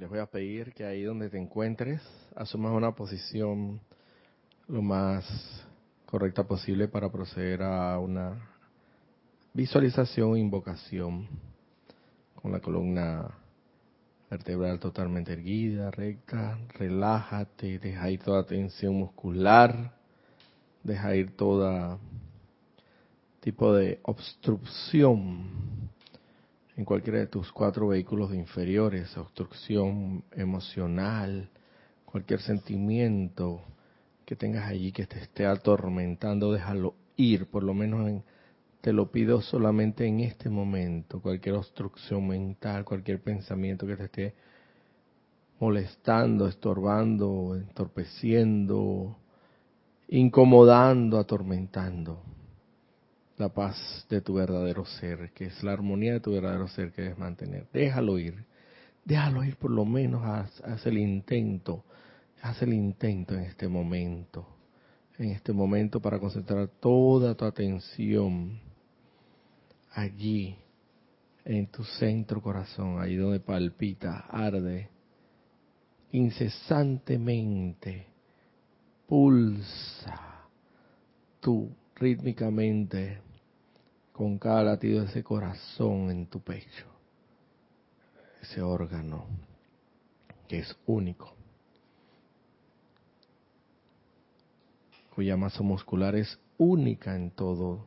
les voy a pedir que ahí donde te encuentres asumas una posición lo más correcta posible para proceder a una visualización, invocación, con la columna vertebral totalmente erguida, recta, relájate, deja ir toda tensión muscular, deja ir toda tipo de obstrucción en cualquiera de tus cuatro vehículos inferiores, obstrucción emocional, cualquier sentimiento que tengas allí que te esté atormentando, déjalo ir, por lo menos te lo pido solamente en este momento, cualquier obstrucción mental, cualquier pensamiento que te esté molestando, estorbando, entorpeciendo, incomodando, atormentando la paz de tu verdadero ser, que es la armonía de tu verdadero ser que debes mantener. Déjalo ir, déjalo ir por lo menos, haz, el intento, haz el intento en este momento, en este momento para concentrar toda tu atención allí, en tu centro corazón, ahí donde palpita, arde, incesantemente, pulsa tú rítmicamente con cada latido de ese corazón en tu pecho, ese órgano que es único, cuya masa muscular es única en todo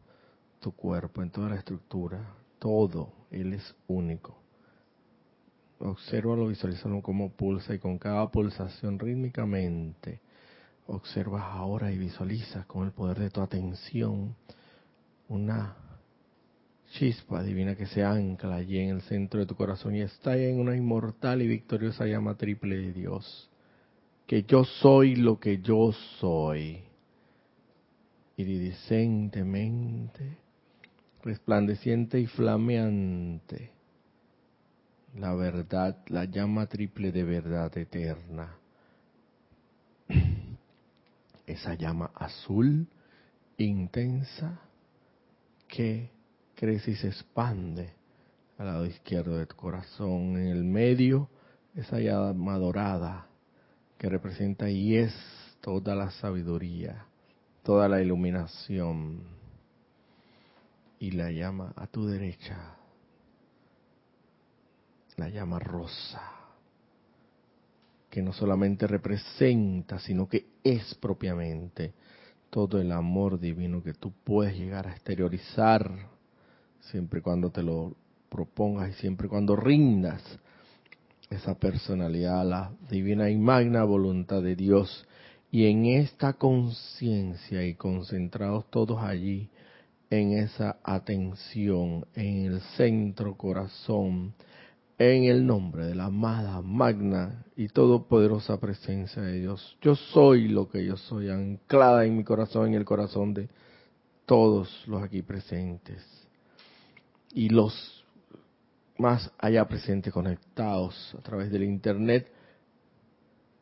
tu cuerpo, en toda la estructura, todo, él es único. Obsérvalo, visualízalo como pulsa y con cada pulsación rítmicamente observas ahora y visualizas con el poder de tu atención una chispa divina que se ancla allí en el centro de tu corazón y está en una inmortal y victoriosa llama triple de Dios. Que yo soy lo que yo soy. Iridicentemente, resplandeciente y flameante. La verdad, la llama triple de verdad eterna. Esa llama azul, intensa, que crece y se expande al lado izquierdo de tu corazón. En el medio, esa llama dorada que representa y es toda la sabiduría, toda la iluminación. Y la llama a tu derecha, la llama rosa, que no solamente representa, sino que es propiamente todo el amor divino que tú puedes llegar a exteriorizar siempre y cuando te lo propongas y siempre y cuando rindas esa personalidad a la divina y magna voluntad de Dios. Y en esta conciencia y concentrados todos allí, en esa atención, en el centro corazón, en el nombre de la amada, magna y todopoderosa presencia de Dios. Yo soy lo que yo soy, anclada en mi corazón, en el corazón de todos los aquí presentes y los más allá presentes conectados a través del Internet,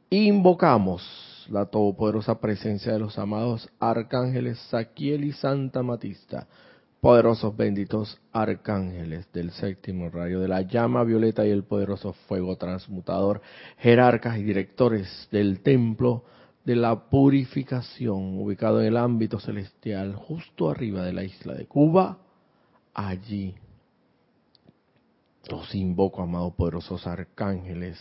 invocamos la todopoderosa presencia de los amados arcángeles Saquiel y Santa Matista, poderosos benditos arcángeles del séptimo rayo de la llama violeta y el poderoso fuego transmutador, jerarcas y directores del templo de la purificación, ubicado en el ámbito celestial, justo arriba de la isla de Cuba, allí los invoco, amados poderosos arcángeles,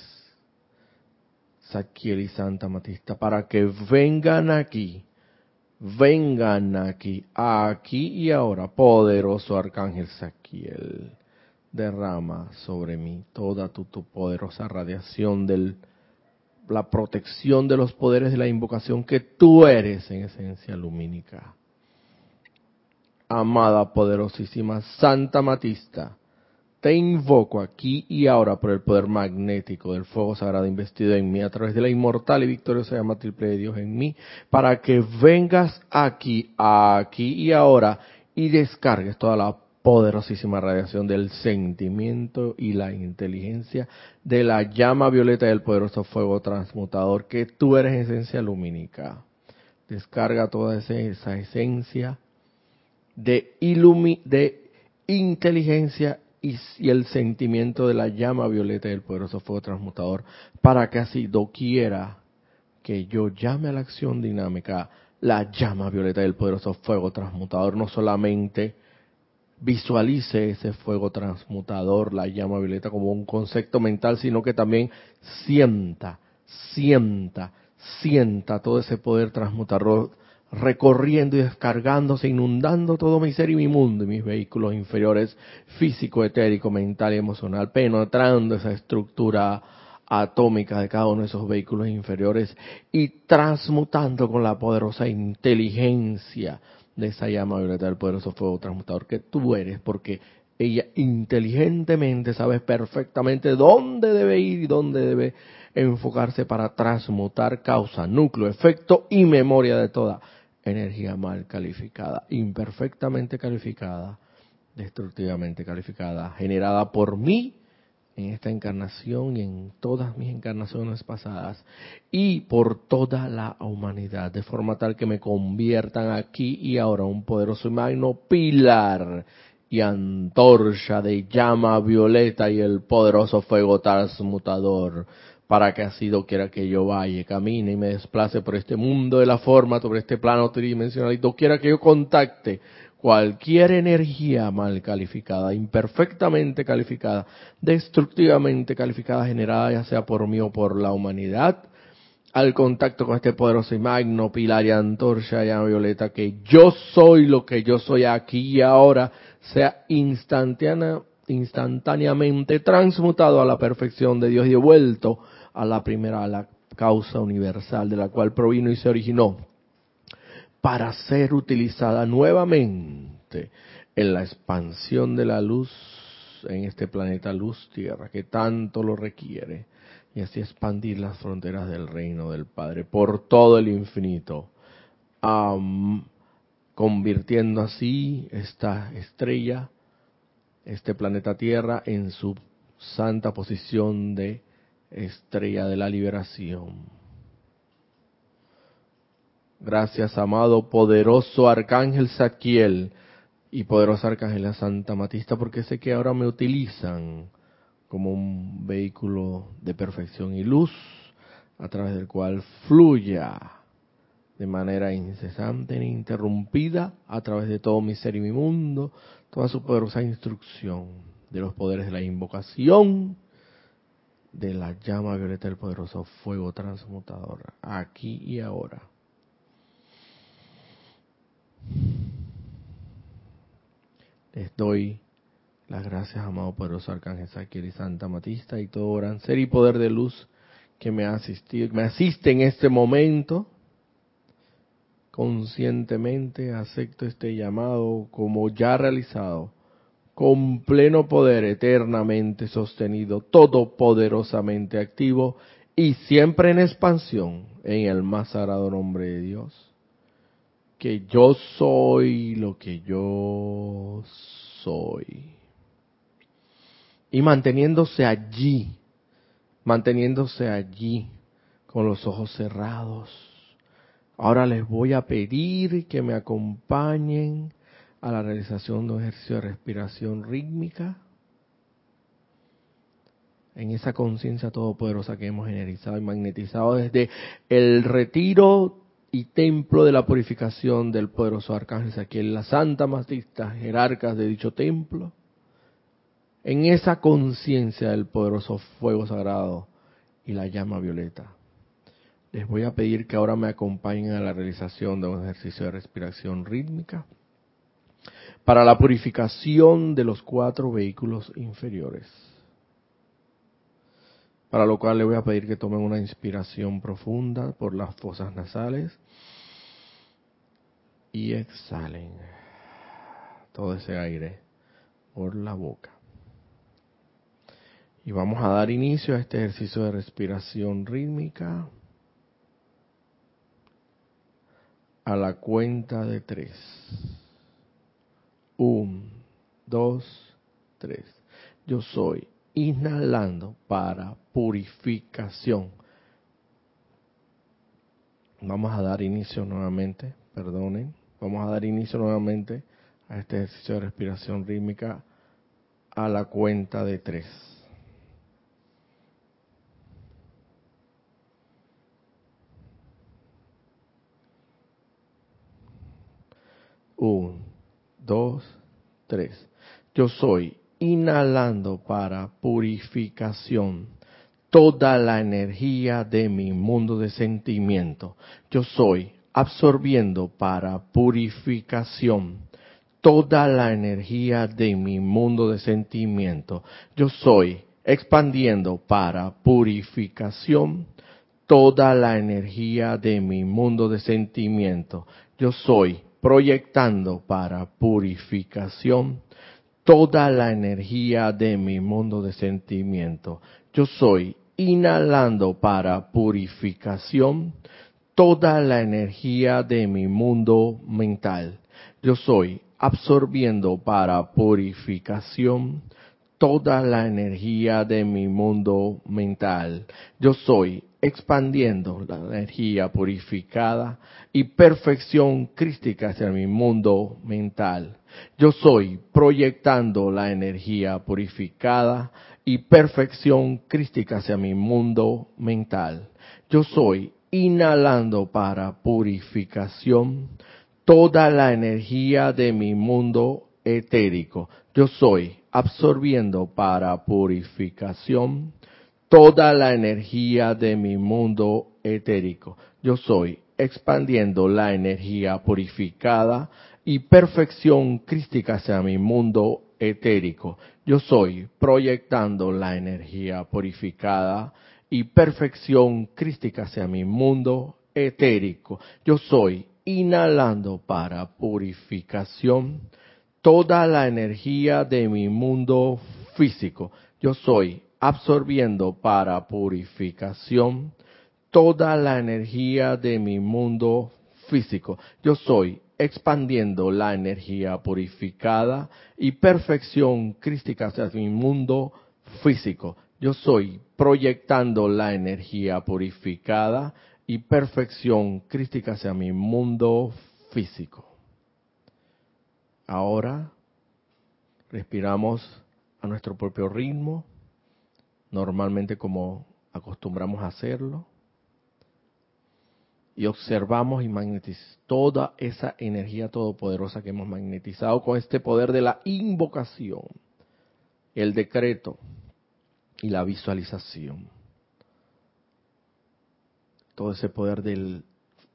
Saquiel y Santa Matista, para que vengan aquí, vengan aquí, aquí y ahora, poderoso arcángel Saquiel, derrama sobre mí toda tu, tu poderosa radiación de la protección de los poderes de la invocación que tú eres en esencia lumínica. Amada poderosísima Santa Matista, te invoco aquí y ahora por el poder magnético del fuego sagrado investido en mí a través de la inmortal y victoriosa llama triple de Dios en mí, para que vengas aquí, aquí y ahora y descargues toda la poderosísima radiación del sentimiento y la inteligencia de la llama violeta del poderoso fuego transmutador que tú eres esencia lumínica. Descarga toda esa, esencia de, ilumi, de inteligencia y, el sentimiento de la llama violeta del poderoso fuego transmutador, para que así doquiera que yo llame a la acción dinámica la llama violeta del poderoso fuego transmutador, no solamente visualice ese fuego transmutador, la llama violeta como un concepto mental, sino que también sienta, sienta, sienta todo ese poder transmutador recorriendo y descargándose, inundando todo mi ser y mi mundo y mis vehículos inferiores, físico, etérico, mental y emocional, penetrando esa estructura atómica de cada uno de esos vehículos inferiores y transmutando con la poderosa inteligencia de esa llama violeta del poderoso fuego transmutador que tú eres, porque ella inteligentemente sabe perfectamente dónde debe ir y dónde debe enfocarse para transmutar causa, núcleo, efecto y memoria de toda energía mal calificada, imperfectamente calificada, destructivamente calificada, generada por mí en esta encarnación y en todas mis encarnaciones pasadas y por toda la humanidad, de forma tal que me conviertan aquí y ahora un poderoso y magno pilar y antorcha de llama violeta y el poderoso fuego transmutador para que así doquiera que yo vaya, camine y me desplace por este mundo de la forma, sobre este plano tridimensional, y doquiera que yo contacte cualquier energía mal calificada, imperfectamente calificada, destructivamente calificada, generada ya sea por mí o por la humanidad, al contacto con este poderoso y magno pilar y antorcha llama violeta, que yo soy lo que yo soy aquí y ahora, sea instantánea, instantáneamente transmutado a la perfección de Dios y devuelto a la primera, a la causa universal de la cual provino y se originó, para ser utilizada nuevamente en la expansión de la luz en este planeta luz tierra que tanto lo requiere y así expandir las fronteras del reino del Padre por todo el infinito, convirtiendo así esta estrella, este planeta Tierra, en su santa posición de estrella de la liberación. Gracias, amado, poderoso Arcángel Saquiel y poderoso Arcángel Santa Matista, porque sé que ahora me utilizan como un vehículo de perfección y luz a través del cual fluya de manera incesante e interrumpida a través de todo mi ser y mi mundo, toda su poderosa instrucción de los poderes de la invocación de la llama violeta del poderoso fuego transmutador, aquí y ahora. Les doy las gracias, amado poderoso Arcángel Saquiel y Santa Matista y todo gran ser y poder de luz que me, asistido, me asiste en este momento. Conscientemente acepto este llamado como ya realizado con pleno poder eternamente sostenido, todopoderosamente activo y siempre en expansión en el más sagrado nombre de Dios. Que yo soy lo que yo soy. Y manteniéndose allí, manteniéndose allí con los ojos cerrados. Ahora les voy a pedir que me acompañen a la realización de un ejercicio de respiración rítmica, en esa conciencia todopoderosa que hemos generalizado y magnetizado desde el retiro y templo de la purificación del poderoso arcángel Saquiel, la santa matista jerarcas de dicho templo, en esa conciencia del poderoso fuego sagrado y la llama violeta. Les voy a pedir que ahora me acompañen a la realización de un ejercicio de respiración rítmica para la purificación de los cuatro vehículos inferiores. Para lo cual le voy a pedir que tomen una inspiración profunda por las fosas nasales y exhalen todo ese aire por la boca. Y vamos a dar inicio a este ejercicio de respiración rítmica a la cuenta de tres. Un, dos, tres. Yo soy inhalando para purificación. Vamos a dar inicio nuevamente, perdonen. Vamos a dar inicio nuevamente a este ejercicio de respiración rítmica a la cuenta de tres. Un, dos, tres. Yo soy inhalando para purificación toda la energía de mi mundo de sentimiento. Yo soy absorbiendo para purificación toda la energía de mi mundo de sentimiento. Yo soy expandiendo para purificación toda la energía de mi mundo de sentimiento. Yo soy proyectando para purificación toda la energía de mi mundo de sentimiento. Yo soy inhalando para purificación toda la energía de mi mundo mental. Yo soy absorbiendo para purificación toda la energía de mi mundo mental. Yo soy expandiendo la energía purificada y perfección crística hacia mi mundo mental. Yo soy proyectando la energía purificada y perfección crística hacia mi mundo mental. Yo soy inhalando para purificación toda la energía de mi mundo etérico. Yo soy absorbiendo para purificación toda la energía de mi mundo etérico. Yo soy expandiendo la energía purificada y perfección crística hacia mi mundo etérico. Yo soy proyectando la energía purificada y perfección crística hacia mi mundo etérico. Yo soy inhalando para purificación toda la energía de mi mundo físico. Yo soy absorbiendo para purificación toda la energía de mi mundo físico. Yo soy expandiendo la energía purificada y perfección crística hacia mi mundo físico. Yo soy proyectando la energía purificada y perfección crística hacia mi mundo físico. Ahora respiramos a nuestro propio ritmo, normalmente como acostumbramos a hacerlo, y observamos y magnetizamos toda esa energía todopoderosa que hemos magnetizado con este poder de la invocación, el decreto y la visualización. Todo ese poder del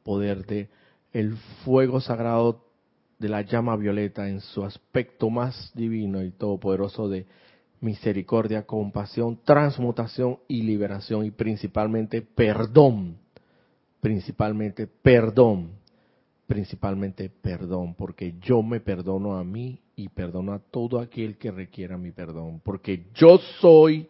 poder de el fuego sagrado de la llama violeta en su aspecto más divino y todopoderoso de misericordia, compasión, transmutación y liberación y principalmente perdón, principalmente perdón, principalmente perdón, porque yo me perdono a mí y perdono a todo aquel que requiera mi perdón, porque yo soy,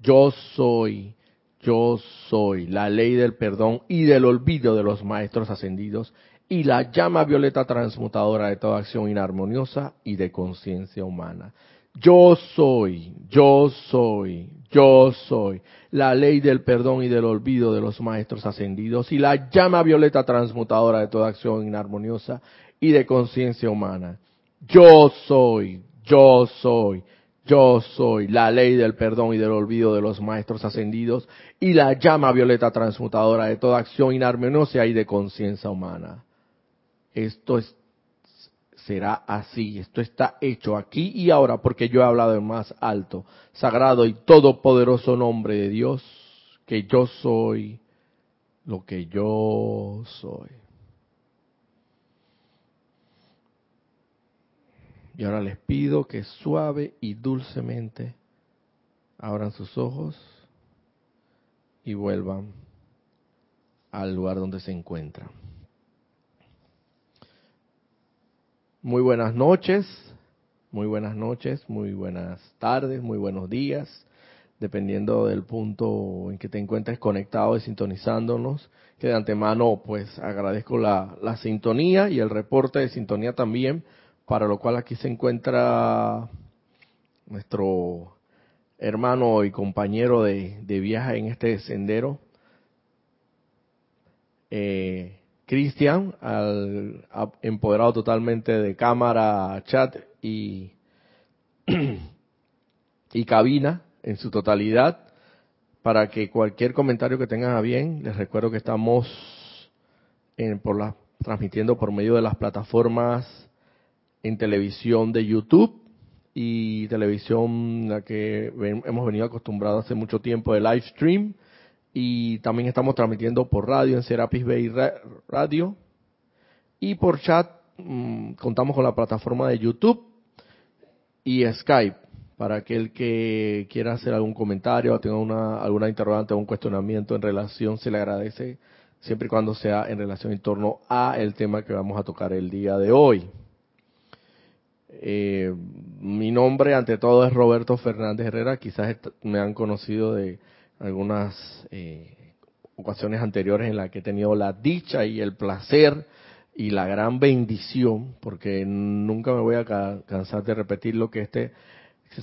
yo soy yo soy la ley del perdón y del olvido de los maestros ascendidos y la llama violeta transmutadora de toda acción inarmoniosa y de conciencia humana. Yo soy, yo soy, yo soy la ley del perdón y del olvido de los maestros ascendidos y la llama violeta transmutadora de toda acción inarmoniosa y de conciencia humana. Yo soy, yo soy, yo soy la ley del perdón y del olvido de los maestros ascendidos y la llama violeta transmutadora de toda acción inarmoniosa y de conciencia humana. Esto será así, esto está hecho aquí y ahora porque yo he hablado en más alto, sagrado y todopoderoso nombre de Dios, que yo soy lo que yo soy. Y ahora les pido que suave y dulcemente abran sus ojos y vuelvan al lugar donde se encuentran. Muy buenas noches, muy buenas noches, muy buenas tardes, muy buenos días, dependiendo del punto en que te encuentres conectado y sintonizándonos, que de antemano pues agradezco la, la sintonía y el reporte de sintonía también para lo cual aquí se encuentra nuestro hermano y compañero de, viaje en este sendero, eh, Cristian, empoderado totalmente de cámara, chat y, y cabina en su totalidad. Para que cualquier comentario que tengan a bien, les recuerdo que estamos en, por la, transmitiendo por medio de las plataformas en televisión de YouTube y televisión la que hemos venido acostumbrados hace mucho tiempo de live stream y también estamos transmitiendo por radio en Serapis Bay Radio y por chat mm, contamos con la plataforma de YouTube y Skype para aquel que quiera hacer algún comentario o tenga una, alguna interrogante o un cuestionamiento en relación, se le agradece siempre y cuando sea en relación en torno a el tema que vamos a tocar el día de hoy. Eh, mi nombre ante todo es Roberto Fernández Herrera, quizás me han conocido de algunas eh, ocasiones anteriores en las que he tenido la dicha y el placer y la gran bendición, porque nunca me voy a cansar de repetir lo que este,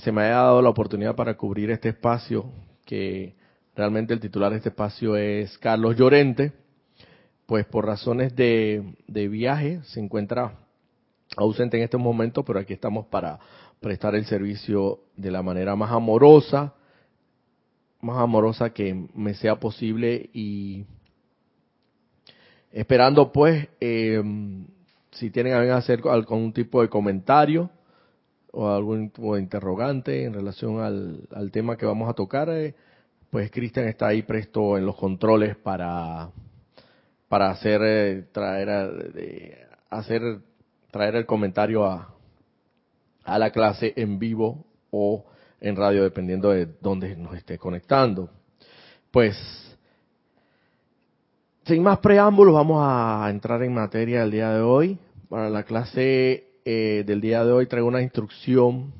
se me haya dado la oportunidad para cubrir este espacio, que realmente el titular de este espacio es Carlos Llorente, pues por razones de, de viaje se encuentra ausente en este momento, pero aquí estamos para prestar el servicio de la manera más amorosa, más amorosa que me sea posible y esperando pues eh, si tienen a hacer algún tipo de comentario o algún tipo de interrogante en relación al, tema que vamos a tocar, eh, pues Cristian está ahí presto en los controles para para hacer eh, traer hacer traer el comentario a, a la clase en vivo o en radio, dependiendo de dónde nos esté conectando. Pues, sin más preámbulos, vamos a entrar en materia del día de hoy. Para la clase eh, del día de hoy traigo una instrucción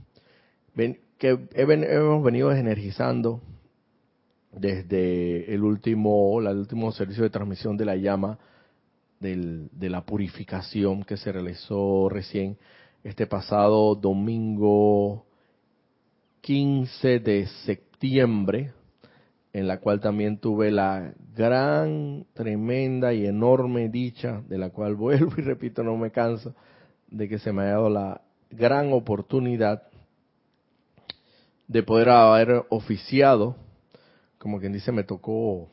que hemos venido energizando desde el último, el último servicio de transmisión de la llama del, de la purificación que se realizó recién este pasado domingo 15 de septiembre, en la cual también tuve la gran, tremenda y enorme dicha, de la cual vuelvo y repito, no me canso, de que se me haya dado la gran oportunidad de poder haber oficiado, como quien dice, me tocó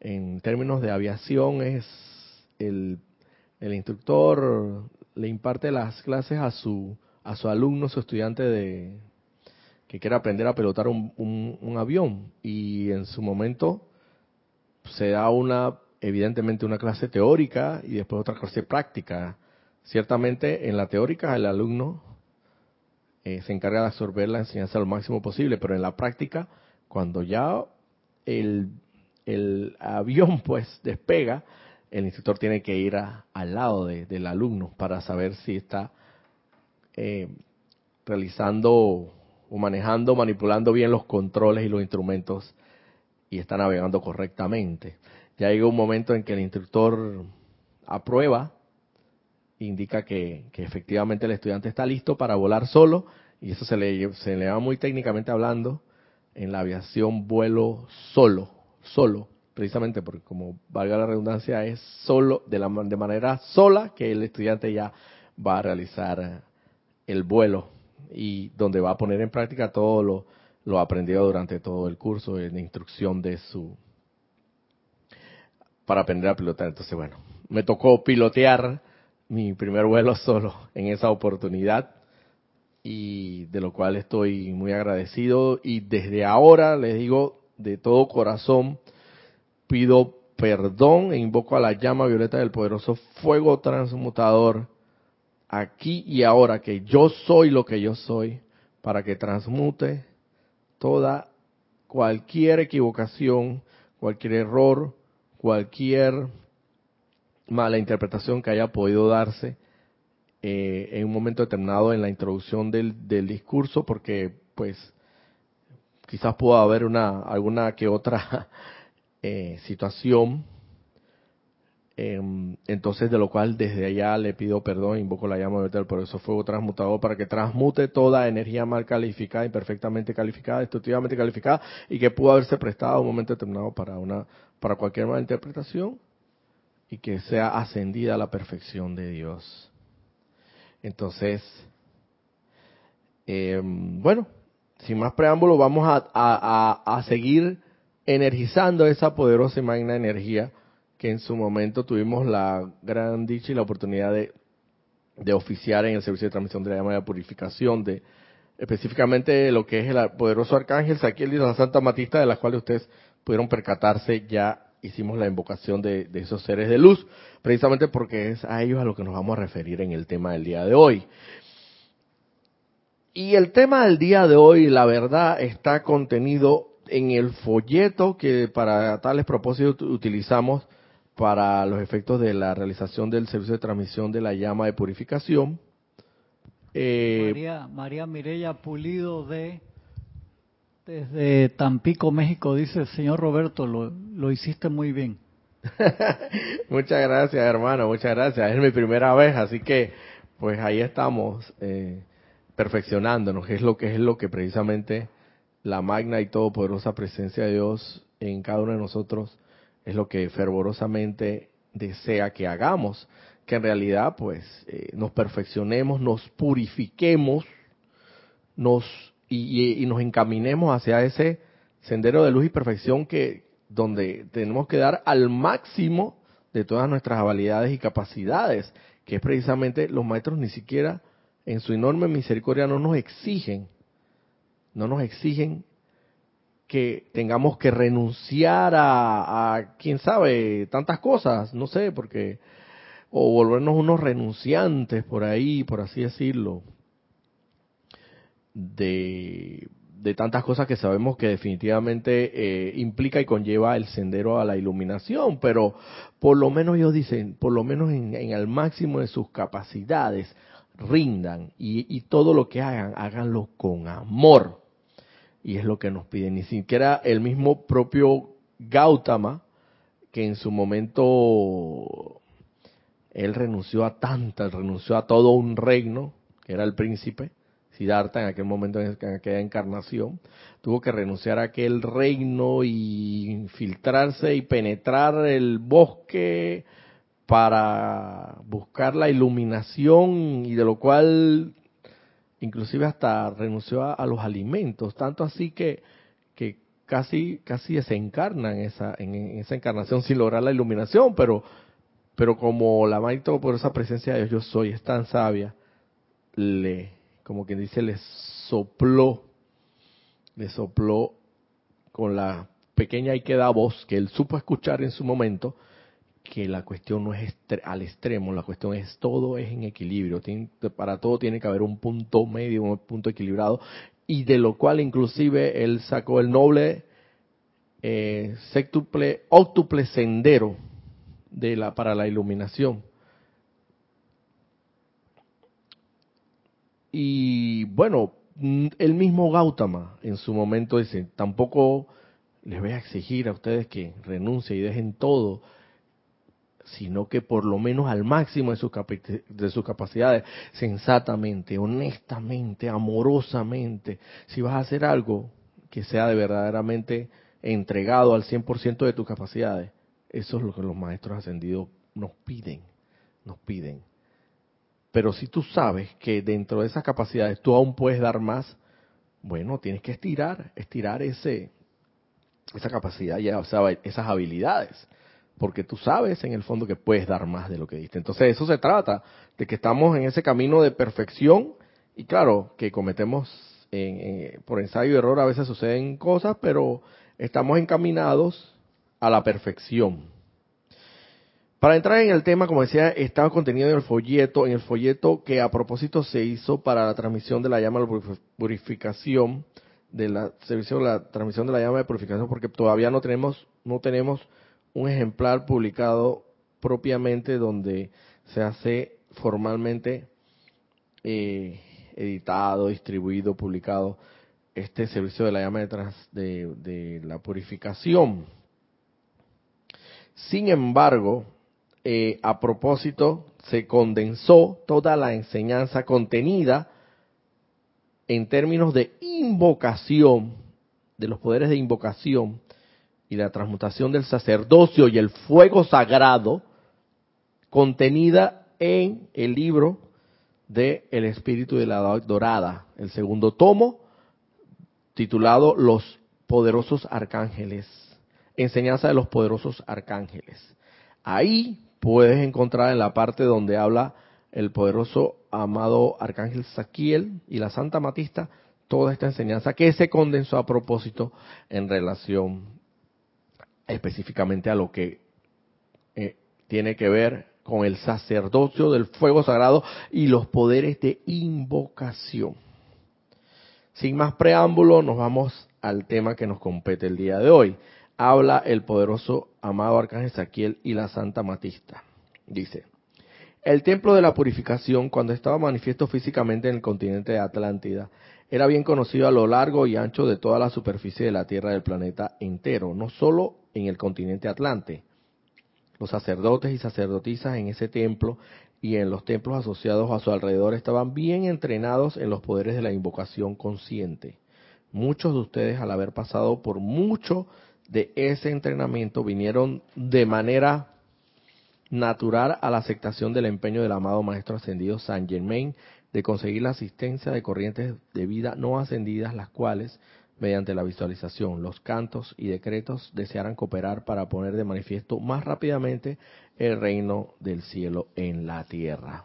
en términos de aviación, es el, el instructor le imparte las clases a su, a su alumno, su estudiante de, que quiere aprender a pilotar un, avión y en su momento se da una, evidentemente una clase teórica y después otra clase práctica. Ciertamente en la teórica el alumno eh, se encarga de absorber la enseñanza lo máximo posible, pero en la práctica, cuando ya el, el avión pues despega, el instructor tiene que ir al lado del alumno para saber si está eh, realizando o manejando, manipulando bien los controles y los instrumentos y está navegando correctamente. Ya llega un momento en que el instructor aprueba, indica que, efectivamente el estudiante está listo para volar solo y eso se le, se le llama muy técnicamente hablando en la aviación vuelo solo, solo, precisamente porque como valga la redundancia es solo, de, la, de manera sola que el estudiante ya va a realizar el vuelo y donde va a poner en práctica todo lo, lo aprendido durante todo el curso de instrucción de su para aprender a pilotar. Entonces, bueno, me tocó pilotear mi primer vuelo solo en esa oportunidad y de lo cual estoy muy agradecido y desde ahora les digo de todo corazón pido perdón e invoco a la llama violeta del poderoso fuego transmutador aquí y ahora que yo soy lo que yo soy, para que transmute toda cualquier equivocación, cualquier error, cualquier mala interpretación que haya podido darse eh, en un momento determinado en la introducción del, del discurso, porque pues quizás pueda haber una alguna que otra eh, situación entonces, de lo cual desde allá le pido perdón, invoco la llama de por eso fuego transmutador para que transmute toda energía mal calificada, imperfectamente calificada, destructivamente calificada y que pudo haberse prestado a un momento determinado para una para cualquier mala interpretación y que sea ascendida a la perfección de Dios. Entonces, em, bueno, sin más preámbulo, vamos a, seguir energizando esa poderosa y magna energía que en su momento tuvimos la gran dicha y la oportunidad de, de oficiar en el servicio de transmisión de la llama de purificación, de específicamente lo que es el poderoso arcángel Saquiel y la Santa Matista, de las cuales ustedes pudieron percatarse, ya hicimos la invocación de, de, esos seres de luz, precisamente porque es a ellos a lo que nos vamos a referir en el tema del día de hoy. Y el tema del día de hoy, la verdad, está contenido en el folleto que para tales propósitos utilizamos para los efectos de la realización del servicio de transmisión de la llama de purificación. Eh, María, María Mireya Pulido de desde Tampico, México, dice, señor Roberto, lo, lo hiciste muy bien. muchas gracias, hermano, muchas gracias. Es mi primera vez, así que pues ahí estamos. Eh, perfeccionándonos, es lo que es lo que precisamente la magna y todopoderosa presencia de Dios en cada uno de nosotros es lo que fervorosamente desea que hagamos, que en realidad pues eh, nos perfeccionemos, nos purifiquemos, nos y, y, nos encaminemos hacia ese sendero de luz y perfección que donde tenemos que dar al máximo de todas nuestras habilidades y capacidades, que es precisamente los maestros ni siquiera en su enorme misericordia no nos exigen, no nos exigen que tengamos que renunciar a, quién sabe, tantas cosas, no sé, porque, o volvernos unos renunciantes por ahí, por así decirlo, de, de tantas cosas que sabemos que definitivamente eh, implica y conlleva el sendero a la iluminación, pero por lo menos ellos dicen, por lo menos en el máximo de sus capacidades, rindan y, todo lo que hagan, háganlo con amor. Y es lo que nos piden. Ni siquiera el mismo propio Gautama, que en su momento él renunció a tantas, renunció a todo un reino, que era el príncipe, Siddhartha en aquel momento, en aquella encarnación, tuvo que renunciar a aquel reino y infiltrarse y penetrar el bosque para buscar la iluminación y de lo cual inclusive hasta renunció a, los alimentos, tanto así que, que casi casi desencarna en esa, en, esa encarnación sin lograr la iluminación, pero, pero como la maestro por esa presencia de Dios yo soy, es tan sabia, le, como quien dice, le sopló, le sopló con la pequeña y queda voz que él supo escuchar en su momento, que la cuestión no es al extremo, la cuestión es todo es en equilibrio. para todo tiene que haber un punto medio, un punto equilibrado, y de lo cual inclusive él sacó el noble eh, octuple sendero para la iluminación. Y bueno, mm, el mismo Gautama en su momento dice, tampoco les voy a exigir a ustedes que renuncien y dejen todo sino que por lo menos al máximo de sus, de sus capacidades, sensatamente, honestamente, amorosamente, si vas a hacer algo que sea de verdaderamente entregado al 100% de tus capacidades, eso es lo que los maestros ascendidos nos piden, nos piden. Pero si tú sabes que dentro de esas capacidades tú aún puedes dar más, bueno, tienes que estirar, estirar ese, esa capacidad, ya, esas habilidades porque tú sabes en el fondo que puedes dar más de lo que diste. Entonces eso se trata, de que estamos en ese camino de perfección y claro, que cometemos por ensayo y error a veces suceden cosas, pero estamos encaminados a la perfección. Para entrar en el tema, como decía, estaba contenido en el folleto, en el folleto que a propósito se hizo para la transmisión de la llama de purificación, de la servicio de la transmisión de la llama de purificación, porque todavía no tenemos, no tenemos un ejemplar publicado propiamente donde se hace formalmente eh, editado, distribuido, publicado este servicio de la llama de, de la purificación. Sin embargo, eh, a propósito, se condensó toda la enseñanza contenida en términos de invocación, de los poderes de invocación y la transmutación del sacerdocio y el fuego sagrado contenida en el libro de El Espíritu de la Dorada, el segundo tomo, titulado Los poderosos arcángeles, enseñanza de los poderosos arcángeles. Ahí puedes encontrar en la parte donde habla el poderoso amado arcángel Saquiel y la Santa Matista toda esta enseñanza que se condensó a propósito en relación específicamente a lo que eh, tiene que ver con el sacerdocio del fuego sagrado y los poderes de invocación. Sin más preámbulo, nos vamos al tema que nos compete el día de hoy. Habla el poderoso amado Arcángel Saquiel y la Santa Matista. Dice, el templo de la purificación, cuando estaba manifiesto físicamente en el continente de Atlántida, era bien conocido a lo largo y ancho de toda la superficie de la Tierra del planeta entero, no solo en el continente Atlante. Los sacerdotes y sacerdotisas en ese templo y en los templos asociados a su alrededor estaban bien entrenados en los poderes de la invocación consciente. Muchos de ustedes, al haber pasado por mucho de ese entrenamiento, vinieron de manera natural a la aceptación del empeño del amado Maestro Ascendido Saint Germain de conseguir la asistencia de corrientes de vida no ascendidas, las cuales, mediante la visualización, los cantos y decretos, desearan cooperar para poner de manifiesto más rápidamente el reino del cielo en la tierra.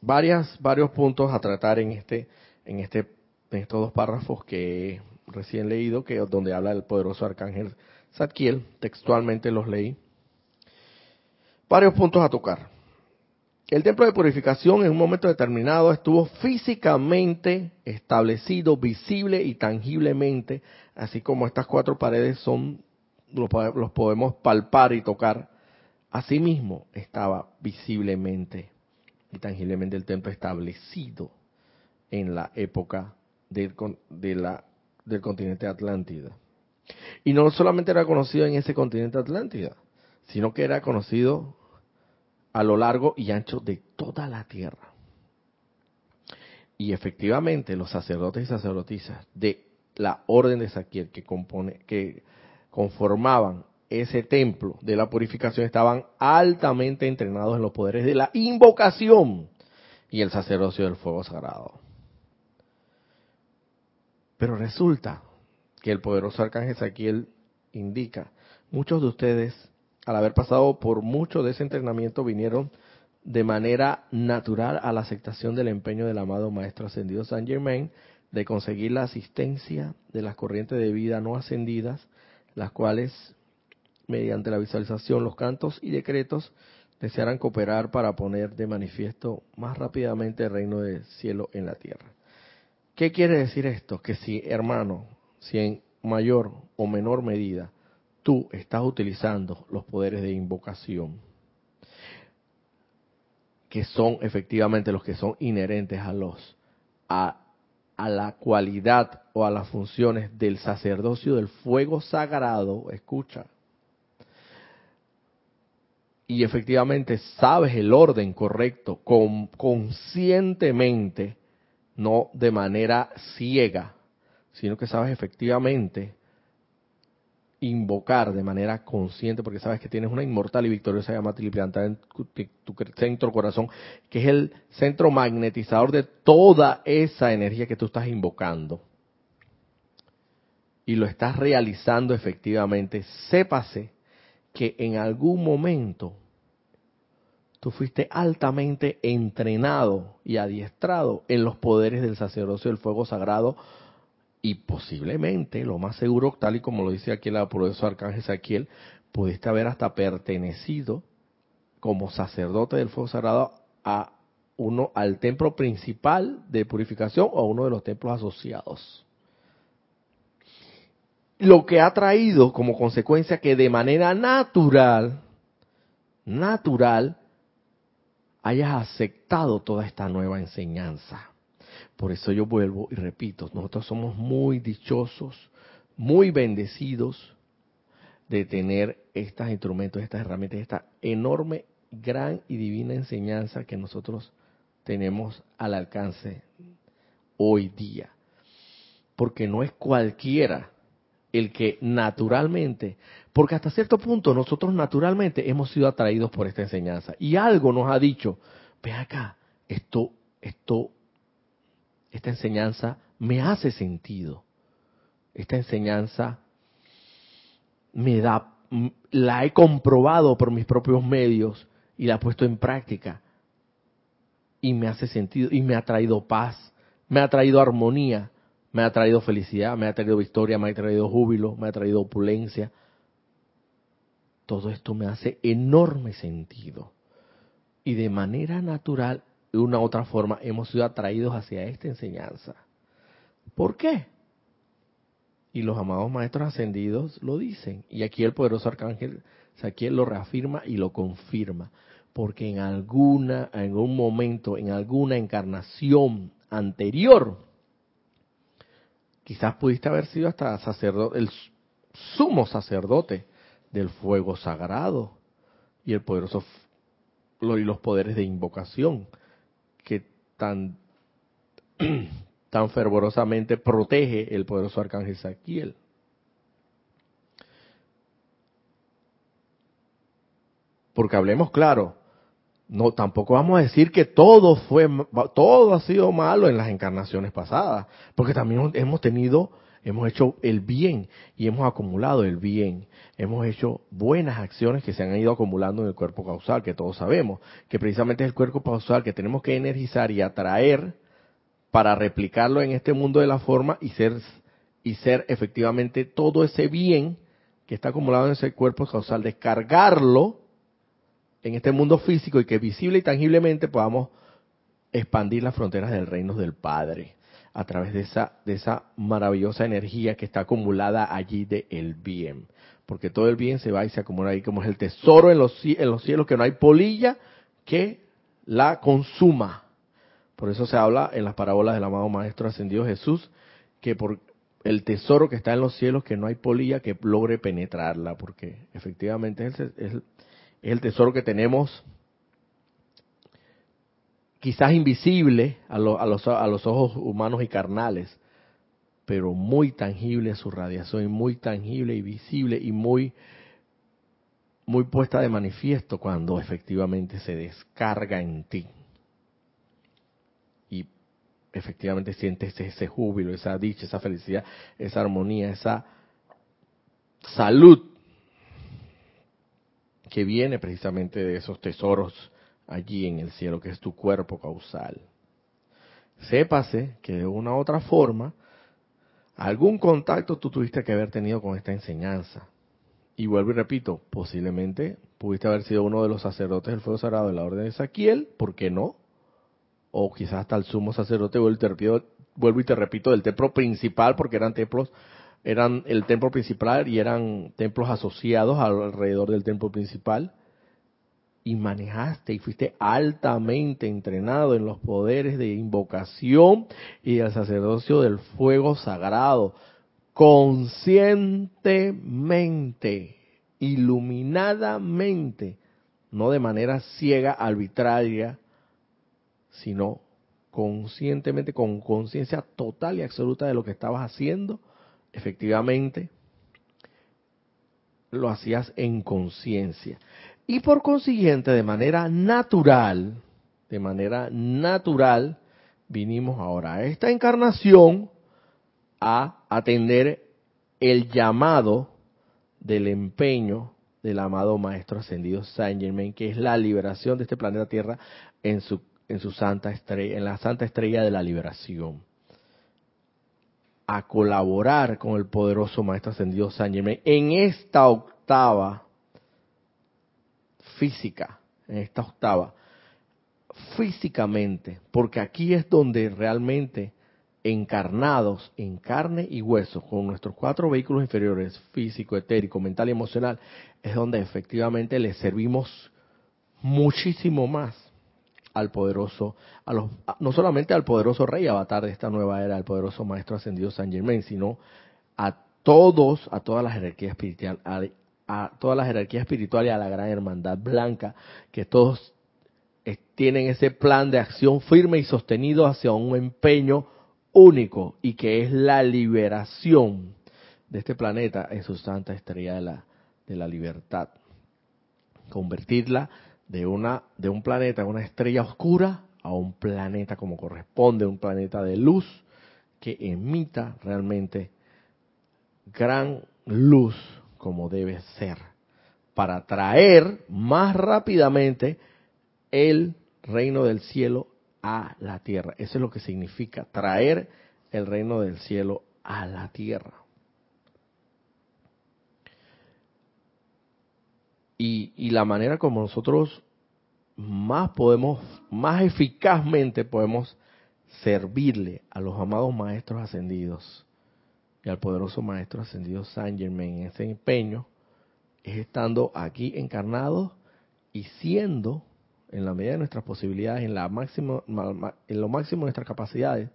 Varios puntos a tratar en este, en este, estos dos párrafos que he recién leído, que donde habla el poderoso arcángel Zadkiel, textualmente los leí. Varios puntos a tocar. El templo de purificación en un momento determinado estuvo físicamente establecido, visible y tangiblemente, así como estas cuatro paredes son los podemos palpar y tocar. Asimismo estaba visiblemente y tangiblemente el templo establecido en la época del, del continente Atlántida. Y no solamente era conocido en ese continente Atlántida, sino que era conocido a lo largo y ancho de toda la tierra. Y efectivamente los sacerdotes y sacerdotisas de la orden de Saquiel que, que conformaban ese templo de la purificación estaban altamente entrenados en los poderes de la invocación y el sacerdocio del fuego sagrado. Pero resulta que el poderoso arcángel Saquiel indica, muchos de ustedes, al haber pasado por mucho de ese entrenamiento, vinieron de manera natural a la aceptación del empeño del amado Maestro Ascendido San Germain de conseguir la asistencia de las corrientes de vida no ascendidas, las cuales, mediante la visualización, los cantos y decretos, desearán cooperar para poner de manifiesto más rápidamente el reino del cielo en la tierra. ¿Qué quiere decir esto? Que si, hermano, si en mayor o menor medida tú estás utilizando los poderes de invocación, que son efectivamente los que son inherentes a los a, a la cualidad o a las funciones del sacerdocio del fuego sagrado, escucha, y efectivamente sabes el orden correcto, con, conscientemente, no de manera ciega, sino que sabes efectivamente invocar de manera consciente, porque sabes que tienes una inmortal y victoriosa llama triplantada en tu, centro corazón, que es el centro magnetizador de toda esa energía que tú estás invocando. Y lo estás realizando efectivamente. Sépase que en algún momento tú fuiste altamente entrenado y adiestrado en los poderes del sacerdocio del fuego sagrado y posiblemente, lo más seguro, tal y como lo dice aquí el profesor Arcángel Saquiel, pudiste haber hasta pertenecido como sacerdote del fuego sagrado a uno al templo principal de purificación o a uno de los templos asociados. Lo que ha traído como consecuencia que de manera natural, natural, hayas aceptado toda esta nueva enseñanza. Por eso yo vuelvo y repito, nosotros somos muy dichosos, muy bendecidos de tener estos instrumentos, estas herramientas, esta enorme, gran y divina enseñanza que nosotros tenemos al alcance hoy día. Porque no es cualquiera el que naturalmente, porque hasta cierto punto nosotros naturalmente hemos sido atraídos por esta enseñanza y algo nos ha dicho, ve acá, esto, esto esta enseñanza me hace sentido. Esta enseñanza me da, la he comprobado por mis propios medios y la he puesto en práctica. Y me hace sentido y me ha traído paz, me ha traído armonía, me ha traído felicidad, me ha traído victoria, me ha traído júbilo, me ha traído opulencia. Todo esto me hace enorme sentido. Y de manera natural, de una u otra forma, hemos sido atraídos hacia esta enseñanza. ¿Por qué? Y los amados maestros ascendidos lo dicen. Y aquí el poderoso arcángel Saquiel lo reafirma y lo confirma. Porque en alguna, en algún momento, en alguna encarnación anterior, Quizás pudiste haber sido hasta sacerdote, el sumo sacerdote del fuego sagrado y el poderoso y los poderes de invocación tan tan fervorosamente protege el poderoso arcángel Saquiel. Porque hablemos claro, no tampoco vamos a decir que todo fue todo ha sido malo en las encarnaciones pasadas, porque también hemos tenido hemos hecho el bien y hemos acumulado el bien. Hemos hecho buenas acciones que se han ido acumulando en el cuerpo causal, que todos sabemos, que precisamente es el cuerpo causal que tenemos que energizar y atraer para replicarlo en este mundo de la forma y ser y ser efectivamente todo ese bien que está acumulado en ese cuerpo causal, descargarlo en este mundo físico y que visible y tangiblemente podamos expandir las fronteras del reino del Padre a través de esa, de esa maravillosa energía que está acumulada allí de el bien. Porque todo el bien se va y se acumula ahí como es el tesoro en los, en los cielos, que no hay polilla que la consuma. Por eso se habla en las parábolas del amado Maestro Ascendido Jesús, que por el tesoro que está en los cielos, que no hay polilla que logre penetrarla, porque efectivamente es el tesoro que tenemos quizás invisible a, los, a, los, ojos humanos y carnales, pero muy tangible su radiación, muy tangible y visible y muy, muy puesta de manifiesto cuando efectivamente se descarga en ti. Y efectivamente sientes ese júbilo, esa dicha, esa felicidad, esa armonía, esa salud que viene precisamente de esos tesoros allí en el cielo, que es tu cuerpo causal. Sépase que de una u otra forma, algún contacto tú tuviste que haber tenido con esta enseñanza. Y vuelvo y repito, posiblemente pudiste haber sido uno de los sacerdotes del fuego sagrado de la orden de Saquiel, ¿por qué no? O quizás hasta el sumo sacerdote, vuelvo y te repito, del templo principal, porque eran templos eran el templo principal y eran templos asociados alrededor del templo principal. Y manejaste y fuiste altamente entrenado en los poderes de invocación y el sacerdocio del fuego sagrado. Conscientemente, iluminadamente, no de manera ciega, arbitraria, sino conscientemente, con conciencia total y absoluta de lo que estabas haciendo efectivamente lo hacías en conciencia. Y por consiguiente, de manera natural, de manera natural, vinimos ahora a esta encarnación a atender el llamado del empeño del amado Maestro Ascendido Saint Germain, que es la liberación de este planeta Tierra en su, en su santa estrella, en la santa estrella de la liberación. A colaborar con el poderoso Maestro Ascendido San Germain en esta octava física, en esta octava, físicamente, porque aquí es donde realmente encarnados en carne y hueso, con nuestros cuatro vehículos inferiores, físico, etérico, mental y emocional, es donde efectivamente le servimos muchísimo más al poderoso, a los, no solamente al poderoso rey avatar de esta nueva era, al poderoso maestro ascendido San Germain, sino a todos, a todas las jerarquías espiritual, a, toda la jerarquía espiritual y a la gran hermandad blanca, que todos tienen ese plan de acción firme y sostenido hacia un empeño único y que es la liberación de este planeta en su santa estrella de la, de la libertad. Convertirla de una de un planeta, una estrella oscura, a un planeta como corresponde, un planeta de luz que emita realmente gran luz como debe ser, para traer más rápidamente el reino del cielo a la tierra. Eso es lo que significa traer el reino del cielo a la tierra. Y, y, la manera como nosotros más podemos, más eficazmente podemos servirle a los amados maestros ascendidos y al poderoso maestro ascendido Saint Germain en ese empeño, es estando aquí encarnados y siendo, en la medida de nuestras posibilidades, en, la en lo máximo de nuestras capacidades,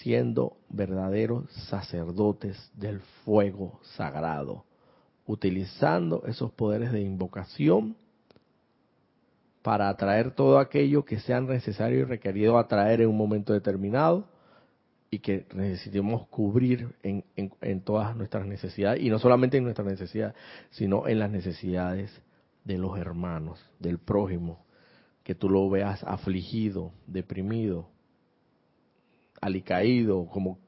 siendo verdaderos sacerdotes del fuego sagrado, utilizando esos poderes de invocación para atraer todo aquello que sea necesario y requerido atraer en un momento determinado y que necesitemos cubrir en, en, todas nuestras necesidades, y no solamente en nuestras necesidades, sino en las necesidades de los hermanos, del prójimo, que tú lo veas afligido, deprimido, alicaído, como,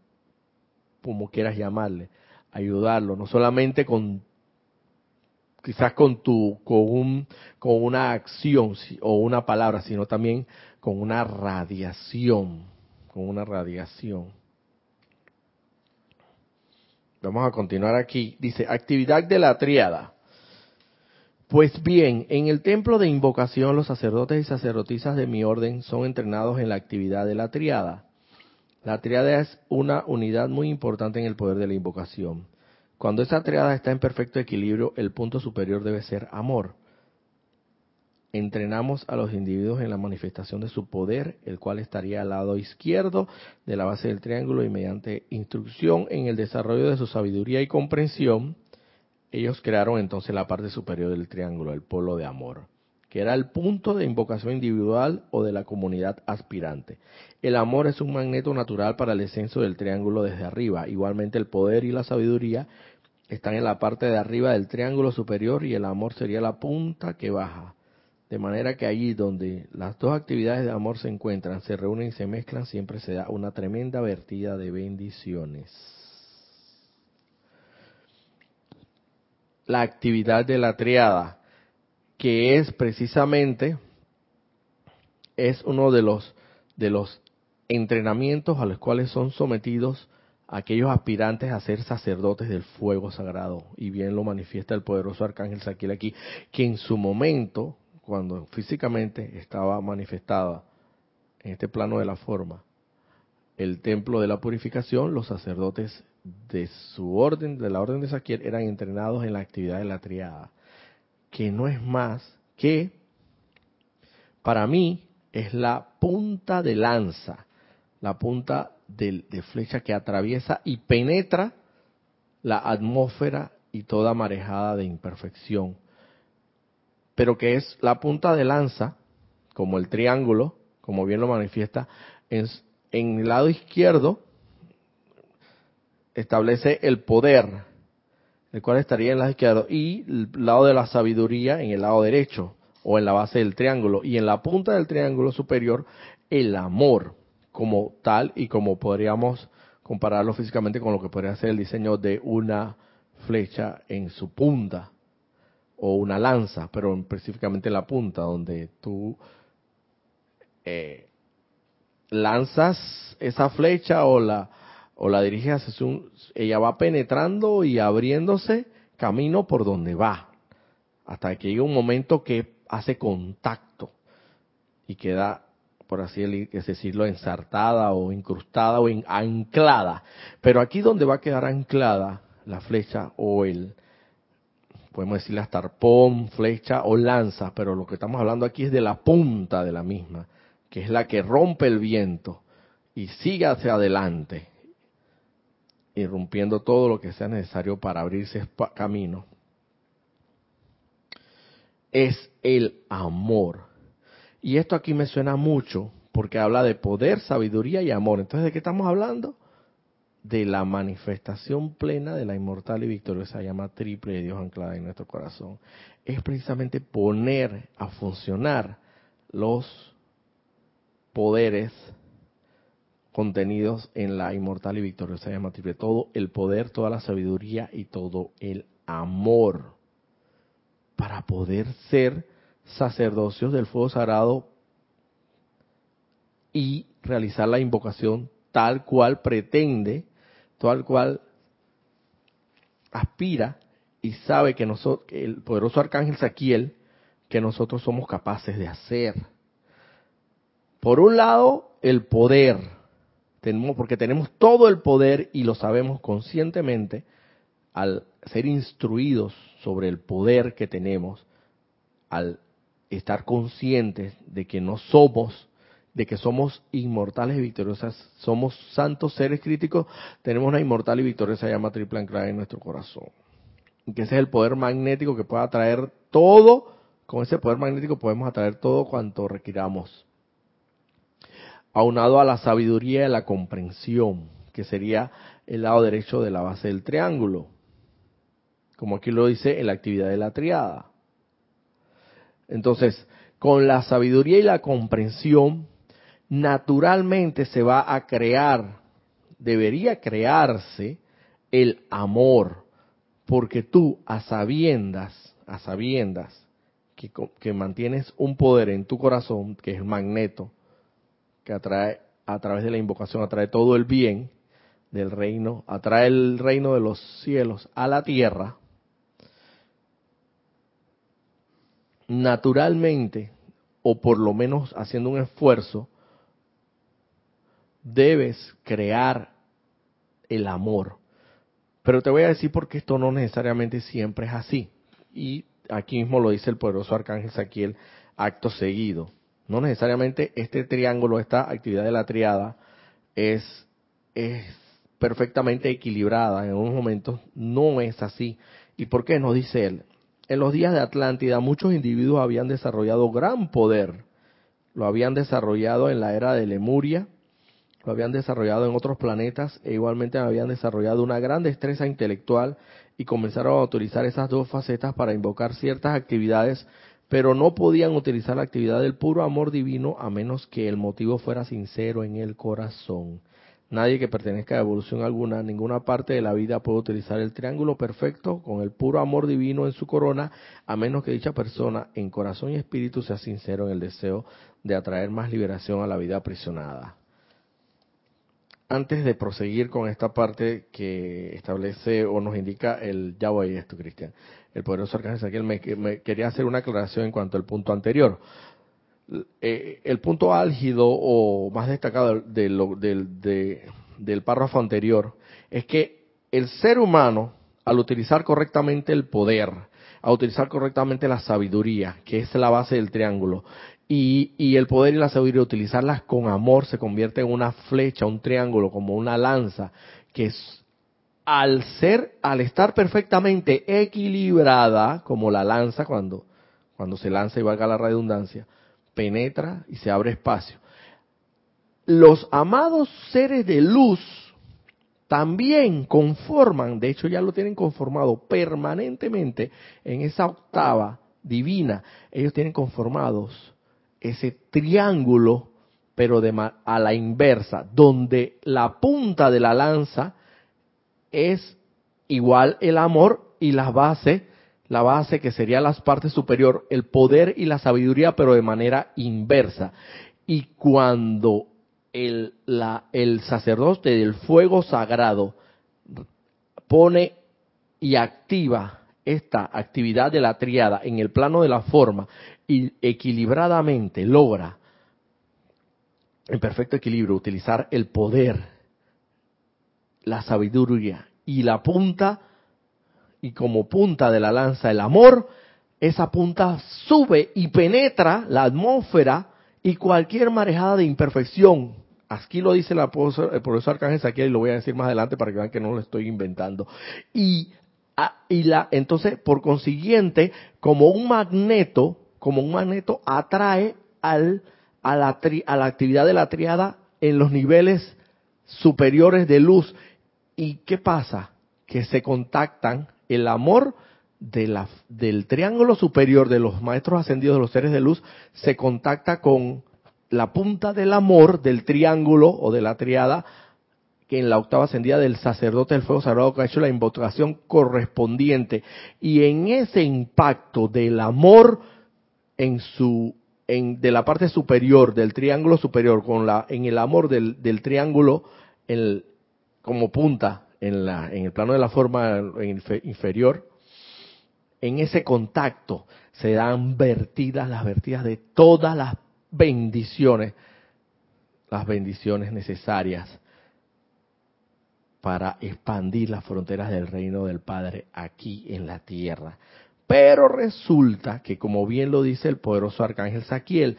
como quieras llamarle, ayudarlo, no solamente con quizás con tu con un con una acción o una palabra, sino también con una radiación con una radiación. Vamos a continuar aquí. Dice, actividad de la triada. Pues bien, en el templo de invocación los sacerdotes y sacerdotisas de mi orden son entrenados en la actividad de la triada. La triada es una unidad muy importante en el poder de la invocación. Cuando esa triada está en perfecto equilibrio, el punto superior debe ser amor entrenamos a los individuos en la manifestación de su poder, el cual estaría al lado izquierdo de la base del triángulo y mediante instrucción en el desarrollo de su sabiduría y comprensión, ellos crearon entonces la parte superior del triángulo, el polo de amor, que era el punto de invocación individual o de la comunidad aspirante. El amor es un magneto natural para el descenso del triángulo desde arriba. Igualmente el poder y la sabiduría están en la parte de arriba del triángulo superior y el amor sería la punta que baja de manera que allí donde las dos actividades de amor se encuentran, se reúnen y se mezclan, siempre se da una tremenda vertida de bendiciones. La actividad de la triada, que es precisamente, es uno de los, de los entrenamientos a los cuales son sometidos aquellos aspirantes a ser sacerdotes del fuego sagrado. Y bien lo manifiesta el poderoso arcángel Saquiel aquí, que en su momento cuando físicamente estaba manifestada en este plano de la forma el templo de la purificación, los sacerdotes de su orden, de la orden de Saquiel, eran entrenados en la actividad de la triada, que no es más que, para mí, es la punta de lanza, la punta de flecha que atraviesa y penetra la atmósfera y toda marejada de imperfección pero que es la punta de lanza, como el triángulo, como bien lo manifiesta, en, el lado izquierdo establece el poder, el cual estaría en el lado izquierdo, y el lado de la sabiduría en el lado derecho, o en la base del triángulo, y en la punta del triángulo superior, el amor, como tal, y como podríamos compararlo físicamente con lo que podría ser el diseño de una flecha en su punta o una lanza, pero específicamente la punta, donde tú eh, lanzas esa flecha o la, o la diriges hacia un, ella va penetrando y abriéndose camino por donde va, hasta que llega un momento que hace contacto y queda, por así decirlo, ensartada o incrustada o anclada. Pero aquí donde va a quedar anclada la flecha o el, podemos decirle hasta arpón, flecha o lanza, pero lo que estamos hablando aquí es de la punta de la misma, que es la que rompe el viento y sigue hacia adelante, irrumpiendo todo lo que sea necesario para abrirse camino. Es el amor. Y esto aquí me suena mucho porque habla de poder, sabiduría y amor. Entonces, ¿de qué estamos hablando? De la manifestación plena de la inmortal y victoriosa llama triple de Dios anclada en nuestro corazón, es precisamente poner a funcionar los poderes contenidos en la inmortal y victoriosa llama triple. Todo el poder, toda la sabiduría y todo el amor para poder ser sacerdocios del fuego sagrado y realizar la invocación tal cual pretende, tal cual aspira y sabe que, nosotros, el poderoso arcángel Saquiel, que nosotros somos capaces de hacer. Por un lado, el poder, tenemos, porque tenemos todo el poder y lo sabemos conscientemente al ser instruidos sobre el poder que tenemos, al estar conscientes de que no somos, de que somos inmortales y victoriosas, somos santos seres críticos, tenemos una inmortal y victoriosa llama triple anclada en nuestro corazón. Que ese es el poder magnético que puede atraer todo, con ese poder magnético podemos atraer todo cuanto requiramos. Aunado a la sabiduría y la comprensión, que sería el lado derecho de la base del triángulo. Como aquí lo dice en la actividad de la triada. Entonces, con la sabiduría y la comprensión, naturalmente se va a crear, debería crearse el amor, porque tú a sabiendas, a sabiendas, que, mantienes un poder en tu corazón, que es el magneto, que atrae a través de la invocación, atrae todo el bien del reino, atrae el reino de los cielos a la tierra, naturalmente, o por lo menos haciendo un esfuerzo, debes crear el amor. Pero te voy a decir por qué esto no necesariamente siempre es así. Y aquí mismo lo dice el poderoso arcángel Saquiel, acto seguido. No necesariamente este triángulo, esta actividad de la triada, es, es perfectamente equilibrada. En unos momentos no es así. ¿Y por qué nos dice él? En los días de Atlántida muchos individuos habían desarrollado gran poder. Lo habían desarrollado en la era de Lemuria, lo habían desarrollado en otros planetas e igualmente habían desarrollado una gran destreza intelectual y comenzaron a utilizar esas dos facetas para invocar ciertas actividades, pero no podían utilizar la actividad del puro amor divino a menos que el motivo fuera sincero en el corazón. Nadie que pertenezca a evolución alguna, ninguna parte de la vida puede utilizar el triángulo perfecto con el puro amor divino en su corona, a menos que dicha persona en corazón y espíritu sea sincero en el deseo de atraer más liberación a la vida aprisionada. Antes de proseguir con esta parte que establece o nos indica el, ya voy a esto, Cristian, el poderoso arcángel Saquiel, me, me quería hacer una aclaración en cuanto al punto anterior. Eh, el punto álgido o más destacado del párrafo anterior es que el ser humano, al utilizar correctamente el poder, al utilizar correctamente la sabiduría, que es la base del triángulo, y, y, el poder y la sabiduría, utilizarlas con amor, se convierte en una flecha, un triángulo, como una lanza, que es, al ser, al estar perfectamente equilibrada, como la lanza cuando, cuando se lanza y valga la redundancia, penetra y se abre espacio. Los amados seres de luz también conforman, de hecho ya lo tienen conformado permanentemente en esa octava divina, ellos tienen conformados ese triángulo, pero de a la inversa, donde la punta de la lanza es igual el amor y la base la base que sería la parte superior, el poder y la sabiduría, pero de manera inversa. Y cuando el, el sacerdote del fuego sagrado pone y activa esta actividad de la triada en el plano de la forma y equilibradamente logra en perfecto equilibrio utilizar el poder, la sabiduría y la punta y como punta de la lanza el amor, esa punta sube y penetra la atmósfera y cualquier marejada de imperfección. Aquí lo dice el profesor Arcángel Saquiel y lo voy a decir más adelante para que vean que no lo estoy inventando. Y, y la, entonces, por consiguiente, como un magneto, como un magneto atrae al, a, la a la actividad de la triada en los niveles superiores de luz. ¿Y qué pasa? Que se contactan el amor de la, del triángulo superior de los maestros ascendidos de los seres de luz se contacta con la punta del amor del triángulo o de la triada que en la octava ascendida del sacerdote del fuego sagrado que ha hecho la invocación correspondiente. Y en ese impacto del amor en su en, de la parte superior del triángulo superior con la en el amor del, del triángulo el, como punta en la en el plano de la forma inferior en ese contacto se dan vertidas las vertidas de todas las bendiciones las bendiciones necesarias para expandir las fronteras del reino del Padre aquí en la tierra. Pero resulta que, como bien lo dice el poderoso arcángel Saquiel,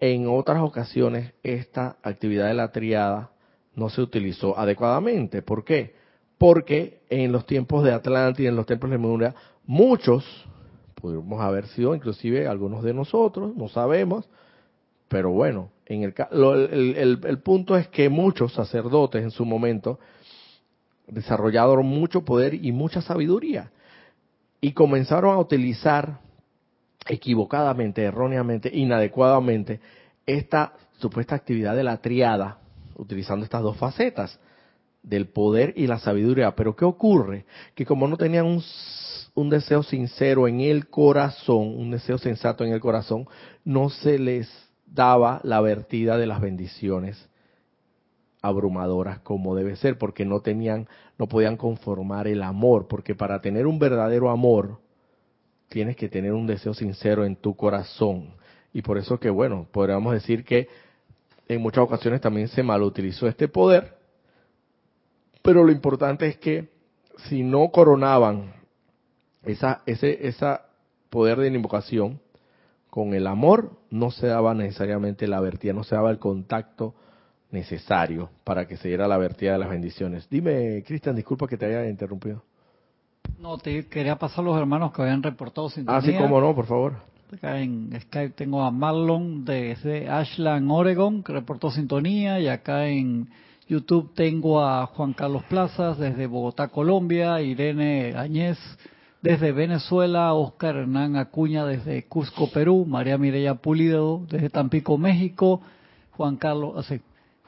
en otras ocasiones esta actividad de la triada no se utilizó adecuadamente. ¿Por qué? Porque en los tiempos de Atlántida, en los templos de Memoria, muchos, pudimos haber sido inclusive algunos de nosotros, no sabemos, pero bueno, en el, el, el punto es que muchos sacerdotes en su momento desarrollaron mucho poder y mucha sabiduría. Y comenzaron a utilizar equivocadamente, erróneamente, inadecuadamente, esta supuesta actividad de la triada, utilizando estas dos facetas, del poder y la sabiduría. Pero ¿qué ocurre? Que como no tenían un, un deseo sincero en el corazón, un deseo sensato en el corazón, no se les daba la vertida de las bendiciones abrumadoras como debe ser, porque no tenían, no podían conformar el amor, porque para tener un verdadero amor tienes que tener un deseo sincero en tu corazón. Y por eso que, bueno, podríamos decir que en muchas ocasiones también se malutilizó este poder, pero lo importante es que si no coronaban esa, ese esa poder de invocación con el amor, no se daba necesariamente la vertida, no se daba el contacto necesario para que se diera la vertida de las bendiciones. Dime, Cristian, disculpa que te haya interrumpido. No, te quería pasar los hermanos que habían reportado sintonía. Ah, sí, cómo no, por favor. Acá en Skype tengo a Marlon desde Ashland, Oregon, que reportó sintonía, y acá en YouTube tengo a Juan Carlos Plazas desde Bogotá, Colombia, Irene Añez desde Venezuela, Oscar Hernán Acuña desde Cusco, Perú, María Mireya Pulido desde Tampico, México, Juan Carlos, así,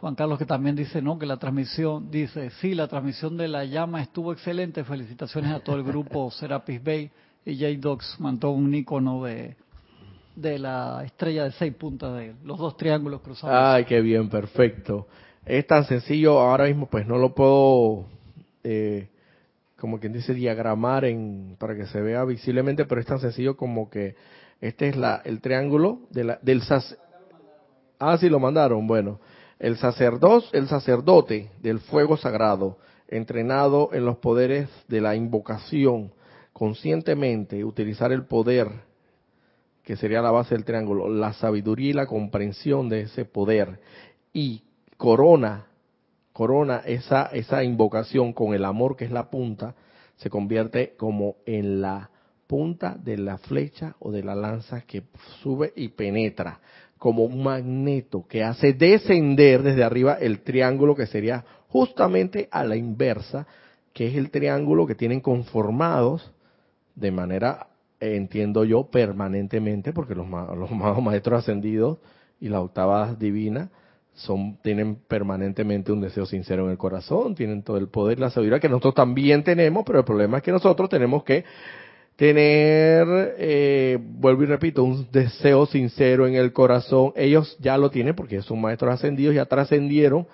Juan Carlos que también dice, ¿no? Que la transmisión, dice, sí, la transmisión de la llama estuvo excelente. Felicitaciones a todo el grupo Serapis Bay y J-Docs mandó un icono de, de la estrella de seis puntas de los dos triángulos cruzados. Ay, qué bien, perfecto. Es tan sencillo, ahora mismo pues no lo puedo, eh, como quien dice, diagramar en, para que se vea visiblemente, pero es tan sencillo como que este es la, el triángulo de la, del... Ah, sí, lo mandaron, bueno. El el sacerdote del fuego sagrado, entrenado en los poderes de la invocación, conscientemente utilizar el poder, que sería la base del triángulo, la sabiduría y la comprensión de ese poder, y corona, corona esa, esa invocación con el amor que es la punta, se convierte como en la punta de la flecha o de la lanza que sube y penetra como un magneto que hace descender desde arriba el triángulo que sería justamente a la inversa, que es el triángulo que tienen conformados de manera, entiendo yo, permanentemente, porque los, los maestros ascendidos y la octava divina son, tienen permanentemente un deseo sincero en el corazón, tienen todo el poder la sabiduría que nosotros también tenemos, pero el problema es que nosotros tenemos que tener, eh, vuelvo y repito, un deseo sincero en el corazón. Ellos ya lo tienen porque son maestros ascendidos, ya trascendieron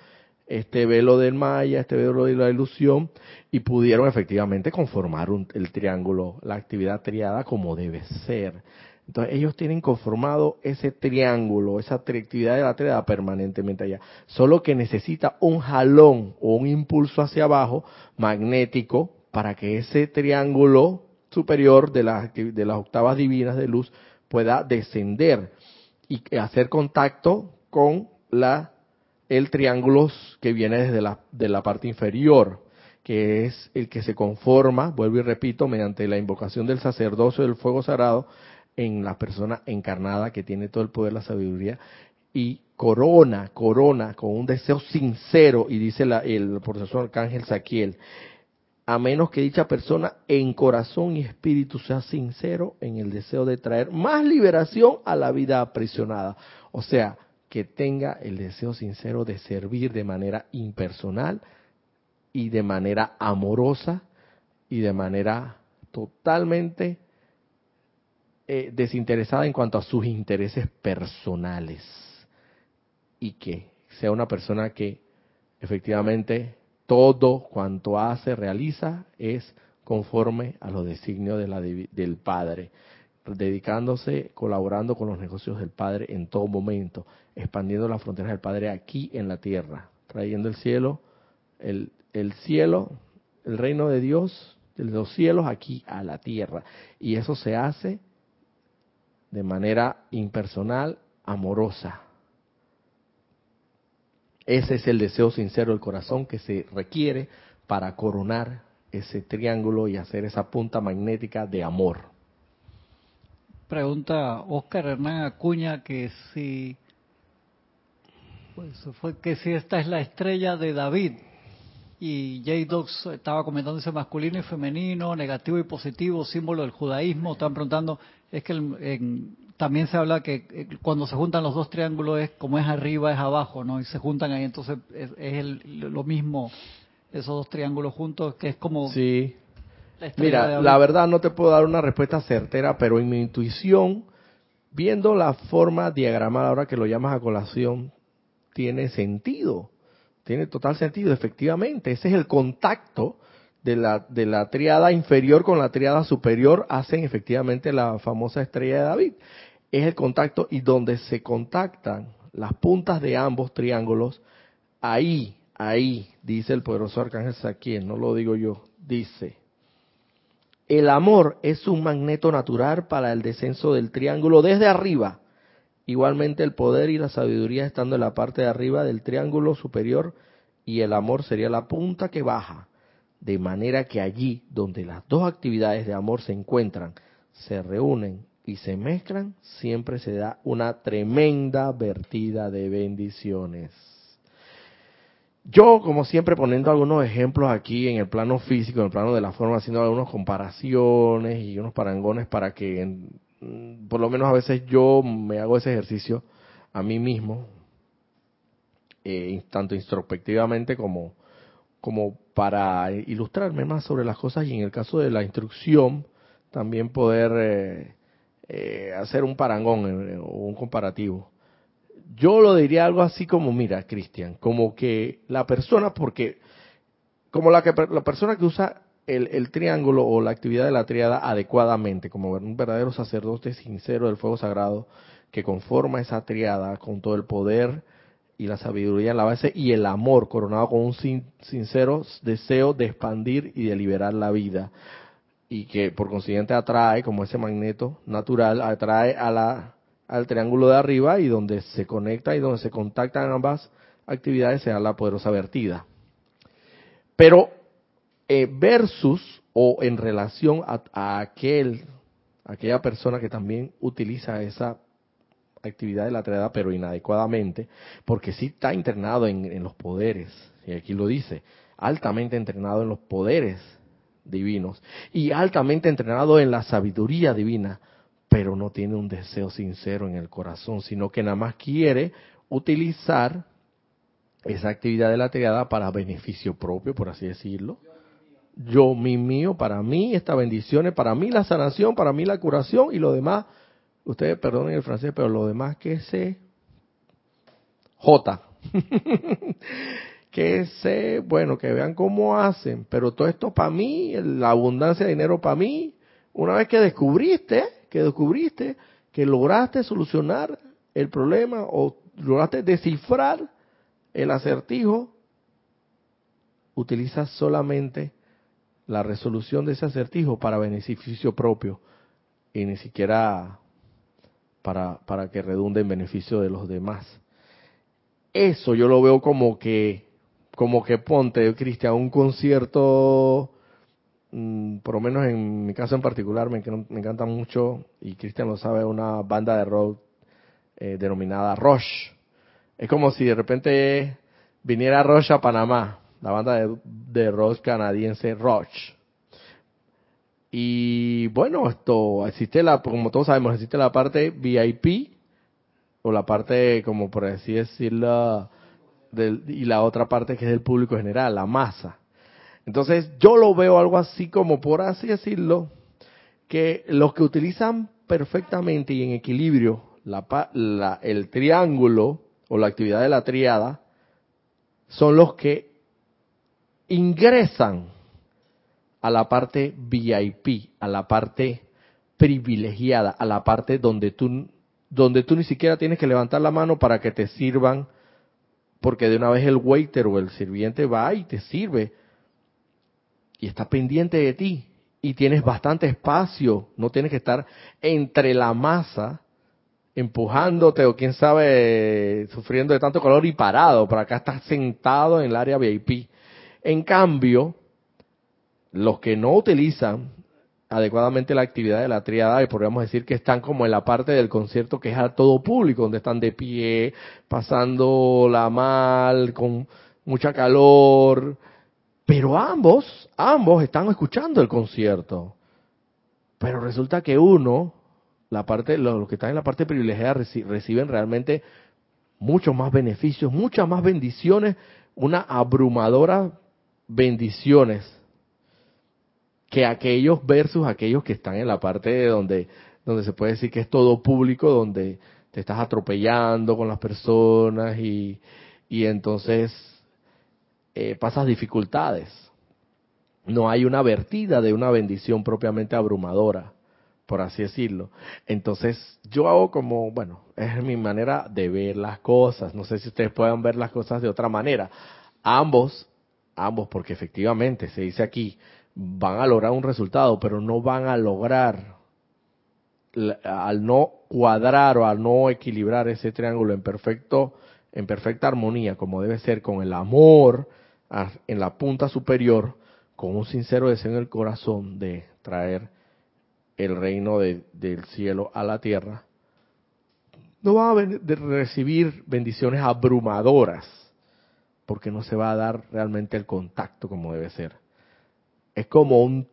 este velo del Maya, este velo de la ilusión, y pudieron efectivamente conformar el triángulo, la actividad triada como debe ser. Entonces ellos tienen conformado ese triángulo, esa actividad de la triada permanentemente allá. Solo que necesita un jalón o un impulso hacia abajo magnético para que ese triángulo superior de las, de las octavas divinas de luz pueda descender y hacer contacto con la el triángulo que viene desde la, de la parte inferior, que es el que se conforma, vuelvo y repito, mediante la invocación del sacerdocio del fuego sagrado en la persona encarnada que tiene todo el poder, la sabiduría, y corona, corona con un deseo sincero, y dice la, el profesor Arcángel Saquiel, a menos que dicha persona en corazón y espíritu sea sincero en el deseo de traer más liberación a la vida aprisionada. O sea, que tenga el deseo sincero de servir de manera impersonal y de manera amorosa y de manera totalmente eh, desinteresada en cuanto a sus intereses personales y que sea una persona que efectivamente todo cuanto hace, realiza, es conforme a los designios del Padre, dedicándose, colaborando con los negocios del Padre en todo momento, expandiendo las fronteras del Padre aquí en la tierra, trayendo el cielo, el, el cielo, el reino de Dios, de los cielos aquí a la tierra. Y eso se hace de manera impersonal, amorosa. Ese es el deseo sincero del corazón que se requiere para coronar ese triángulo y hacer esa punta magnética de amor. Pregunta Oscar Hernán Acuña que si pues fue que si esta es la estrella de David y J. Dox estaba comentando ese masculino y femenino, negativo y positivo, símbolo del judaísmo. Estaban preguntando, es que también se habla que eh, cuando se juntan los dos triángulos es como es arriba, es abajo, ¿no? Y se juntan ahí, entonces es, lo mismo esos dos triángulos juntos, que es como... Sí. Mira, la verdad no te puedo dar una respuesta certera, pero en mi intuición, viendo la forma diagramada, ahora que lo llamas a colación, tiene sentido tiene total sentido, efectivamente. Ese es el contacto de la, de la triada inferior con la triada superior, hacen efectivamente la famosa estrella de David. Es el contacto y donde se contactan las puntas de ambos triángulos, ahí, ahí, dice el poderoso arcángel Saquiel, no lo digo yo, dice, el amor es un magneto natural para el descenso del triángulo desde arriba Igualmente el poder y la sabiduría estando en la parte de arriba del triángulo superior y el amor sería la punta que baja. De manera que allí donde las dos actividades de amor se encuentran, se reúnen y se mezclan, siempre se da una tremenda vertida de bendiciones. Yo, como siempre, poniendo algunos ejemplos aquí en el plano físico, en el plano de la forma, haciendo algunas comparaciones y unos parangones para que Mm, por lo menos a veces yo me hago ese ejercicio a mí mismo, eh, tanto introspectivamente como, como para ilustrarme más sobre las cosas y en el caso de la instrucción también poder eh, eh, hacer un parangón o un comparativo. Yo lo diría algo así como, mira, Cristian, como que la persona, porque como la, que, la persona que usa el, triángulo o la actividad de la triada adecuadamente, como un verdadero sacerdote sincero del fuego sagrado que conforma esa triada con todo el poder y la sabiduría en la base y el amor coronado con un sincero deseo de expandir y de liberar la vida y que por consiguiente atrae como ese magneto natural atrae a la al triángulo de arriba y donde se conecta y donde se contactan ambas actividades se da la poderosa vertida. Pero eh, versus o en relación a, aquel, aquella persona que también utiliza esa actividad de la triada, pero inadecuadamente, porque sí está internado en, los poderes, y aquí lo dice, altamente entrenado en los poderes divinos y altamente entrenado en la sabiduría divina, pero no tiene un deseo sincero en el corazón, sino que nada más quiere utilizar esa actividad de la triada para beneficio propio, por así decirlo, yo, mi mío, para mí esta bendición, para mí la sanación, para mí la curación y lo demás, ustedes perdonen el francés, pero lo demás que sé, J. que sé, bueno, que vean cómo hacen, pero todo esto para mí, la abundancia de dinero para mí, una vez que descubriste, que descubriste, que lograste solucionar el problema o lograste descifrar el acertijo, utilizas solamente la resolución de ese acertijo para beneficio propio y ni siquiera para, para que redunde en beneficio de los demás. Eso yo lo veo como que, como que ponte, Cristian, un concierto, mm, por lo menos en mi caso en particular, me, encanta mucho, y Cristian lo sabe, una banda de rock eh, denominada Rush. Es como si de repente viniera Rush a Panamá la banda de, de rock canadiense Rush. Y bueno, esto existe la, como todos sabemos, existe la parte VIP o la parte, como por así decirlo, y la otra parte que es del público general, la masa. Entonces yo lo veo algo así como, por así decirlo, que los que utilizan perfectamente y en equilibrio la, el triángulo o la actividad de la triada son los que ingresan a la parte VIP, a la parte privilegiada, a la parte donde tú, donde tú ni siquiera tienes que levantar la mano para que te sirvan, porque de una vez el waiter o el sirviente va y te sirve y está pendiente de ti y tienes bastante espacio, no tienes que estar entre la masa empujándote o quién sabe sufriendo de tanto calor y parado, por acá estás sentado en el área VIP. En cambio, los que no utilizan adecuadamente la actividad de la triada, y podríamos decir que están como en la parte del concierto que es a todo público, donde están de pie, pasándola mal, con mucha calor, pero ambos, ambos están escuchando el concierto. Pero resulta que uno, la parte, los que están en la parte privilegiada reciben realmente muchos más beneficios, muchas más bendiciones, una abrumadora bendiciones que aquellos versus aquellos que están en la parte de donde, donde se puede decir que es todo público, donde te estás atropellando con las personas y, y entonces eh, pasas dificultades. No hay una vertida de una bendición propiamente abrumadora, por así decirlo. Entonces, yo hago como, bueno, es mi manera de ver las cosas. No sé si ustedes puedan ver las cosas de otra manera. Ambos, ambos, porque efectivamente se dice aquí, van a lograr un resultado, pero no van a lograr al no cuadrar o al no equilibrar ese triángulo en perfecto en perfecta armonía como debe ser con el amor en la punta superior con un sincero deseo en el corazón de traer el reino del cielo a la tierra, no va a recibir bendiciones abrumadoras, porque no se va a dar realmente el contacto como debe ser. Es como un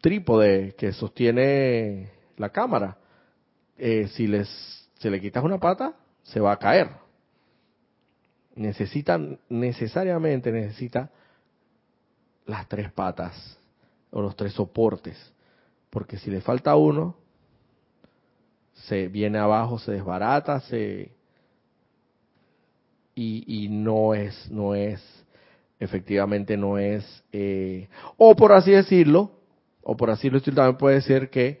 trípode que sostiene la cámara. Eh, si les, se le quitas una pata, se va a caer necesita, necesariamente necesita las tres patas o los tres soportes, porque si le falta uno, se viene abajo, se desbarata, se y, y no es, no es, efectivamente no es, eh, o por así decirlo, o por así decirlo, también puede ser que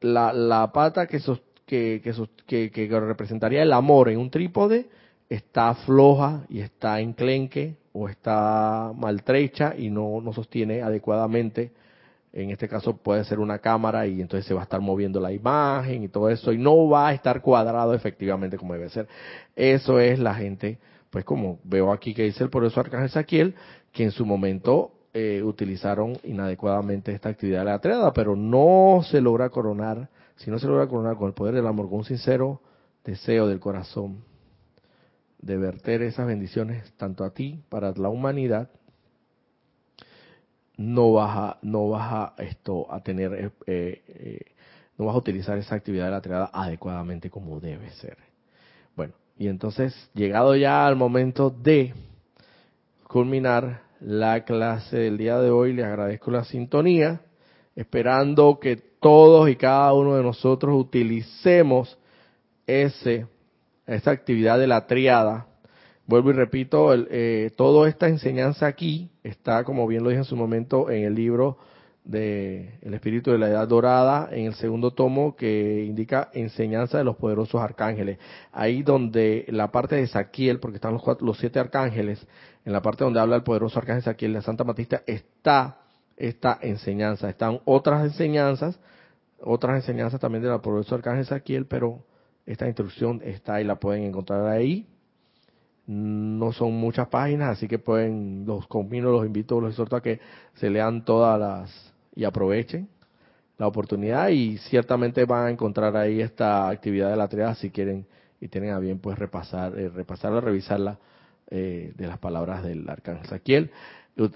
la, la pata que, que, que, que representaría el amor en un trípode está floja y está enclenque o está maltrecha y no, no sostiene adecuadamente. En este caso puede ser una cámara y entonces se va a estar moviendo la imagen y todo eso y no va a estar cuadrado efectivamente como debe ser. Eso es la gente, pues como veo aquí que dice el por eso Arcángel Saquiel, que en su momento eh, utilizaron inadecuadamente esta actividad de la triada, pero no se logra coronar, si no se logra coronar con el poder del amor, con un sincero deseo del corazón de verter esas bendiciones tanto a ti, para la humanidad, no vas a, no vas a esto a tener, eh, eh, no vas a utilizar esa actividad de la triada adecuadamente como debe ser. Y entonces, llegado ya al momento de culminar la clase del día de hoy, le agradezco la sintonía, esperando que todos y cada uno de nosotros utilicemos ese esta actividad de la triada. Vuelvo y repito, eh, toda esta enseñanza aquí está, como bien lo dije en su momento, en el libro de El Espíritu de la Edad Dorada, en el segundo tomo que indica enseñanza de los poderosos arcángeles. Ahí donde la parte de Saquiel, porque están los, los siete arcángeles, en la parte donde habla el poderoso arcángel Saquiel, la Santa Matista, está esta enseñanza. Están otras enseñanzas, otras enseñanzas también de la poderoso arcángel Saquiel, pero esta instrucción está y la pueden encontrar ahí. No son muchas páginas, así que pueden, los convino, los invito, los exhorto a que se lean todas las y aprovechen la oportunidad y ciertamente van a encontrar ahí esta actividad de la triada si quieren y tienen a bien pues repasar, eh, repasarla, revisarla eh, de las palabras del arcángel Saquiel,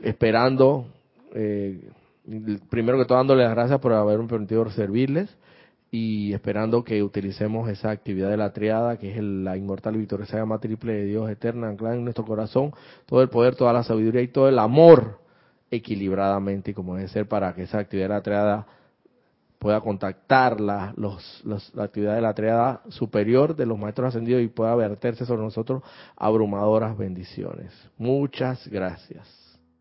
esperando, eh, primero que todo dándole las gracias por haberme permitido servirles y esperando que utilicemos esa actividad de la triada, que es la inmortal y victoriosa llama triple de Dios eterna, anclada en nuestro corazón, todo el poder, toda la sabiduría y todo el amor equilibradamente como debe ser para que esa actividad de la triada pueda contactar la, los, la actividad de la triada superior de los maestros ascendidos y pueda verterse sobre nosotros abrumadoras bendiciones. Muchas gracias.